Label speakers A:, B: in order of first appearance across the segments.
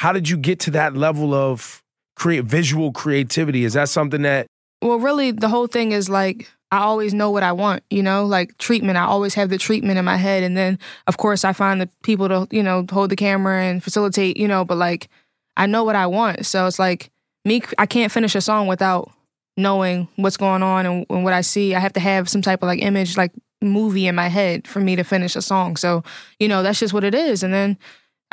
A: how did you get to that level of create visual creativity? Is that something that
B: Well, really the whole thing is like I always know what I want, you know, like treatment. I always have the treatment in my head. And then, of course, I find the people to, you know, hold the camera and facilitate, you know, but like I know what I want. So it's like me, I can't finish a song without knowing what's going on and, and what I see. I have to have some type of like image, like movie in my head for me to finish a song. So, you know, that's just what it is. And then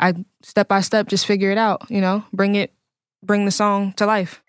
B: I step by step just figure it out, you know, bring it, bring the song to life.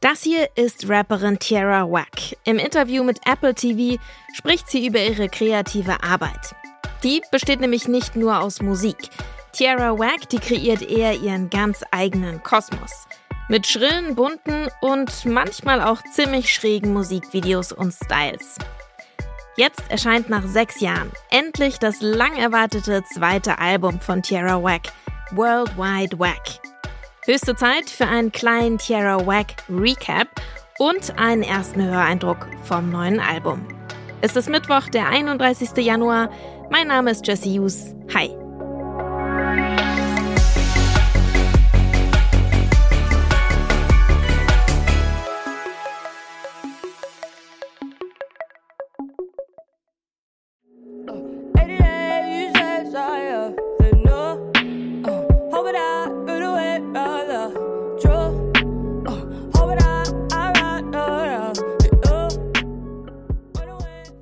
C: Das hier ist Rapperin Tierra Wack. Im Interview mit Apple TV spricht sie über ihre kreative Arbeit. Die besteht nämlich nicht nur aus Musik. Tierra Wack, die kreiert eher ihren ganz eigenen Kosmos. Mit schrillen, bunten und manchmal auch ziemlich schrägen Musikvideos und Styles. Jetzt erscheint nach sechs Jahren endlich das lang erwartete zweite Album von Tierra Wack, Worldwide Wack. Höchste Zeit für einen kleinen Tierra Wack Recap und einen ersten Höreindruck vom neuen Album. Es ist Mittwoch, der 31. Januar. Mein Name ist Jesse Hughes. Hi.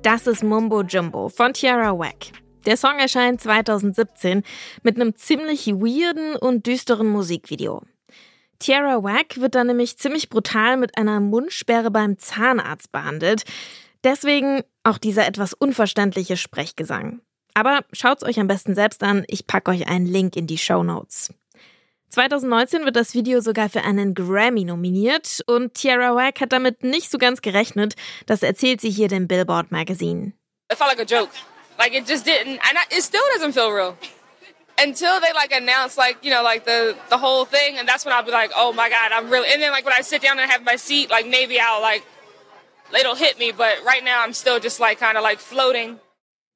C: Das ist Mumbo Jumbo von Tiara Wack. Der Song erscheint 2017 mit einem ziemlich weirden und düsteren Musikvideo. Tiara Wack wird dann nämlich ziemlich brutal mit einer Mundsperre beim Zahnarzt behandelt. Deswegen auch dieser etwas unverständliche Sprechgesang. Aber schaut's euch am besten selbst an, ich packe euch einen Link in die Show Notes. 2019 wird das Video sogar für einen Grammy nominiert und Tiara Wack hat damit nicht so ganz gerechnet. Das erzählt sie hier dem Billboard Magazine.
D: It felt like a joke. Like it just didn't, and it still doesn't feel real until they like announce like you know like the the whole thing, and that's when I'll be like, oh my god, I'm really. And then like when I sit down and have my seat, like maybe I'll like it'll hit me, but right now I'm still just like kind of like floating.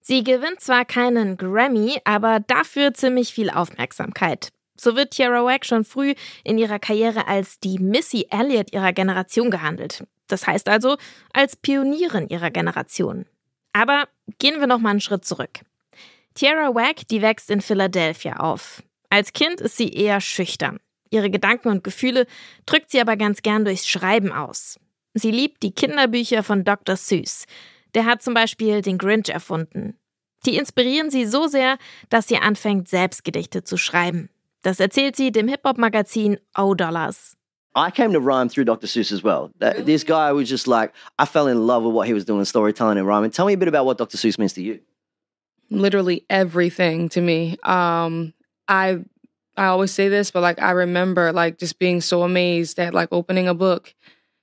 C: Sie gewinnt zwar keinen Grammy, aber dafür ziemlich viel Aufmerksamkeit. So wird Tiara Wack schon früh in ihrer Karriere als die Missy Elliott ihrer Generation gehandelt. Das heißt also als Pionierin ihrer Generation. Aber gehen wir noch mal einen Schritt zurück. Tiara Wack, die wächst in Philadelphia auf. Als Kind ist sie eher schüchtern. Ihre Gedanken und Gefühle drückt sie aber ganz gern durchs Schreiben aus. Sie liebt die Kinderbücher von Dr. Seuss. Der hat zum Beispiel den Grinch erfunden. Die inspirieren sie so sehr, dass sie anfängt, selbst Gedichte zu schreiben. Das erzählt sie dem Hip-Hop-Magazin O Dollars.
E: I came to rhyme through Dr. Seuss as well. That, This guy was just like, I fell in love with what he was doing, storytelling and rhyming. Tell me a bit about what Dr. Seuss means to you.
B: Literally everything to me. Um, I I always say this, but like I remember like just being so amazed at like opening a book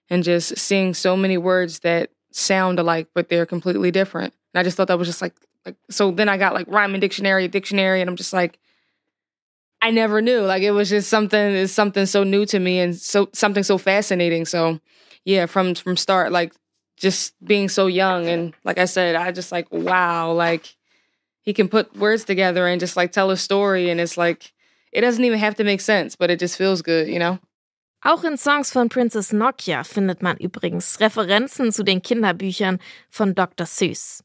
B: and just seeing so many words that sound alike, but they're completely different. And I just thought that was just like like so then I got like rhyming dictionary, dictionary, and I'm just like I never knew. Like it was just something is something so new to me and so something so fascinating. So yeah, from from start, like just being so young and like I said, I just like wow, like he can put words together and just like tell a story and it's like it doesn't even have to make sense, but it just feels good, you know?
C: Auch in Songs von Princess Nokia findet man übrigens Referenzen zu den Kinderbüchern von Dr. Seuss.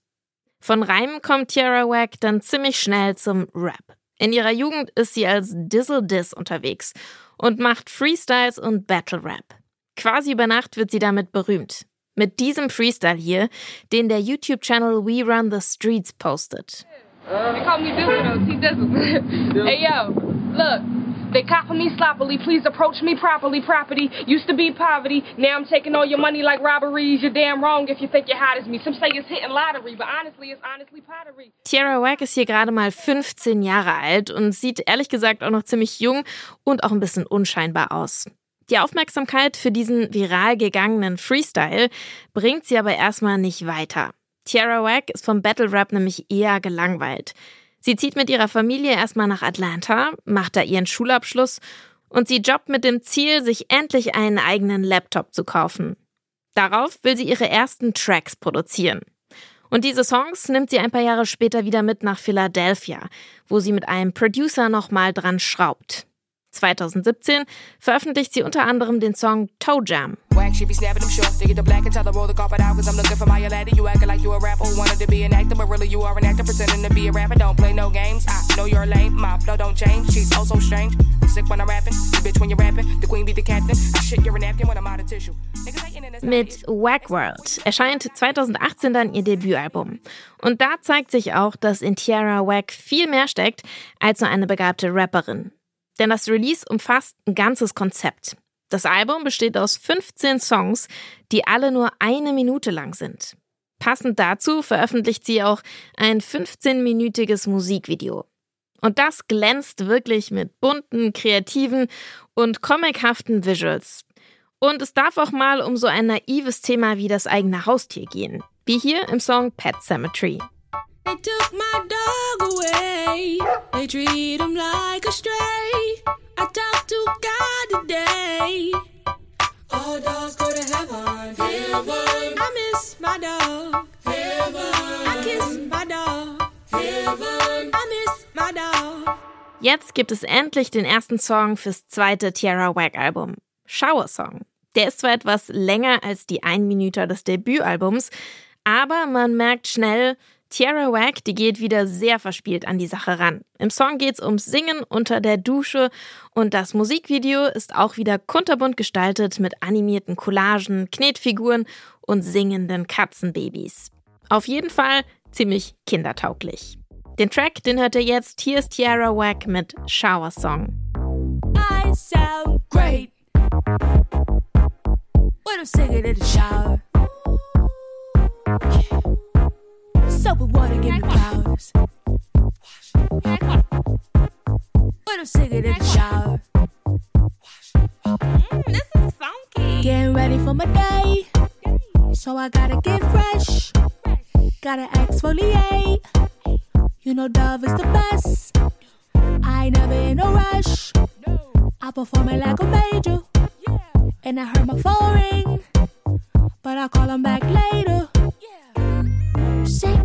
C: Von Reimen kommt Tiara Wack dann ziemlich schnell zum Rap. In ihrer Jugend ist sie als Dizzle Diz unterwegs und macht Freestyles und Battle Rap. Quasi über Nacht wird sie damit berühmt. Mit diesem Freestyle hier, den der YouTube-Channel We Run the Streets postet.
D: They call me Dizzle though. T Dizzle. hey yo, look. They copy me sloppily. Please approach me properly. Property used to be poverty. Now I'm taking all your money like robberies. You're damn wrong if you think you're hot as me. Some say it's hitting lottery, but honestly, it's honestly pottery.
C: Tiara Wack ist hier gerade mal 15 Jahre alt und sieht ehrlich gesagt auch noch ziemlich jung und auch ein bisschen unscheinbar aus. Die Aufmerksamkeit für diesen viral gegangenen Freestyle bringt sie aber erstmal nicht weiter. Tiara Wack ist vom Battle Rap nämlich eher gelangweilt. Sie zieht mit ihrer Familie erstmal nach Atlanta, macht da ihren Schulabschluss und sie jobbt mit dem Ziel, sich endlich einen eigenen Laptop zu kaufen. Darauf will sie ihre ersten Tracks produzieren. Und diese Songs nimmt sie ein paar Jahre später wieder mit nach Philadelphia, wo sie mit einem Producer nochmal dran schraubt. 2017 veröffentlicht sie unter anderem den Song Toe Jam.
F: She be snapping them short. They get the black and tell her roll the carpet out. Cause I'm looking for my lady. You acting like you a rapper who wanted to be an actor, but really you are an actor pretending to be a rapper. Don't play no games. I know you're lame. My flow don't change. She's oh so strange. I'm sick when I'm rapping. You bitch when you're rapping. The queen be the captain. I shit you're a napkin when I'm out of tissue.
C: Mit Wack World erscheint 2018 dann ihr Debütalbum. Und da zeigt sich auch, dass in Tiara Wack viel mehr steckt als nur eine begabte Rapperin. Denn das Release umfasst ein ganzes Konzept. Das Album besteht aus 15 Songs, die alle nur eine Minute lang sind. Passend dazu veröffentlicht sie auch ein 15-minütiges Musikvideo. Und das glänzt wirklich mit bunten, kreativen und comichaften Visuals. Und es darf auch mal um so ein naives Thema wie das eigene Haustier gehen, wie hier im Song Pet Cemetery. They took my dog away. They treat him like a stray. I talked to God today. All dogs go to heaven. Heaven. I miss my dog. Heaven. I kiss my dog. Heaven. I miss my dog. Jetzt gibt es endlich den ersten Song fürs zweite Tierra Whack Album. Shower Song. Der ist zwar etwas länger als die Einminüter des Debütalbums, aber man merkt schnell, Tierra Whack, die geht wieder sehr verspielt an die Sache ran. Im Song geht's ums Singen unter der Dusche und das Musikvideo ist auch wieder kunterbunt gestaltet mit animierten Collagen, Knetfiguren und singenden Katzenbabys. Auf jeden Fall ziemlich kindertauglich. Den Track, den hört ihr jetzt. Hier ist Tierra Whack mit Shower Song. I sound great. When I'm singing in the shower. Soap and water give me flowers. When I'm in the shower. Mm, this is funky. Getting ready for my day. So I gotta get fresh. Gotta exfoliate. You know Dove is the best. I ain't never in a rush. I perform it like a major. And I heard my phone ring. But I'll call him back later. Sing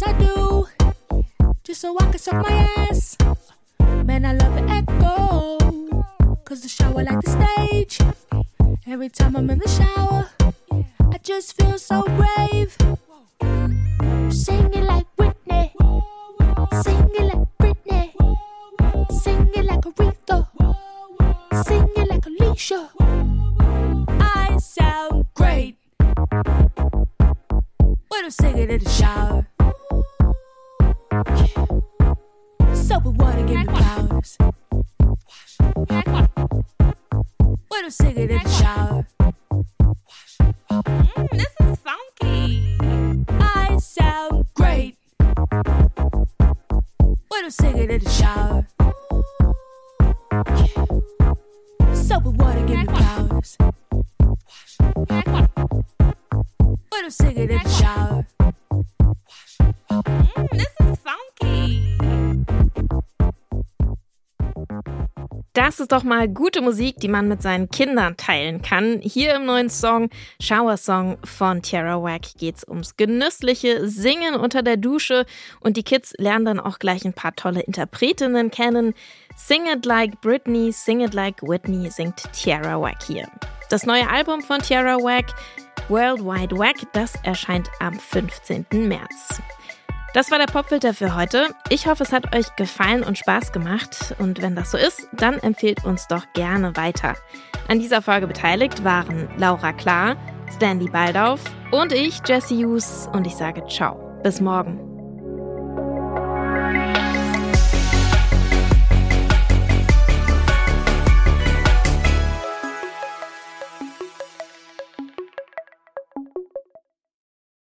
C: Sometimes I do, just so I can suck my ass. Man, I love the echo, cause the shower like the stage. Every time I'm in the shower, I just feel so brave. Sing it like Whitney, sing it like Britney, sing it like Aretha, sing it like Alicia. I sound great when I'm singing in the shower. Soap and water give me powers. What I'm singing in the shower. Mm, this is funky. I sound great when I'm singing in the shower. Soap and water give me powers. When I'm singing in the shower. Das ist doch mal gute Musik, die man mit seinen Kindern teilen kann. Hier im neuen Song Shower Song von Tierra Whack geht's ums genüssliche Singen unter der Dusche und die Kids lernen dann auch gleich ein paar tolle Interpretinnen kennen. Sing It Like Britney, Sing It Like Whitney singt Tierra Whack hier. Das neue Album von Tierra Whack, World Wide Whack, das erscheint am 15. März. Das war der Popfilter für heute. Ich hoffe, es hat euch gefallen und Spaß gemacht. Und wenn das so ist, dann empfehlt uns doch gerne weiter. An dieser Folge beteiligt waren Laura Klar, Stanley Baldauf und ich, Jesse Hughes. Und ich sage ciao. Bis morgen.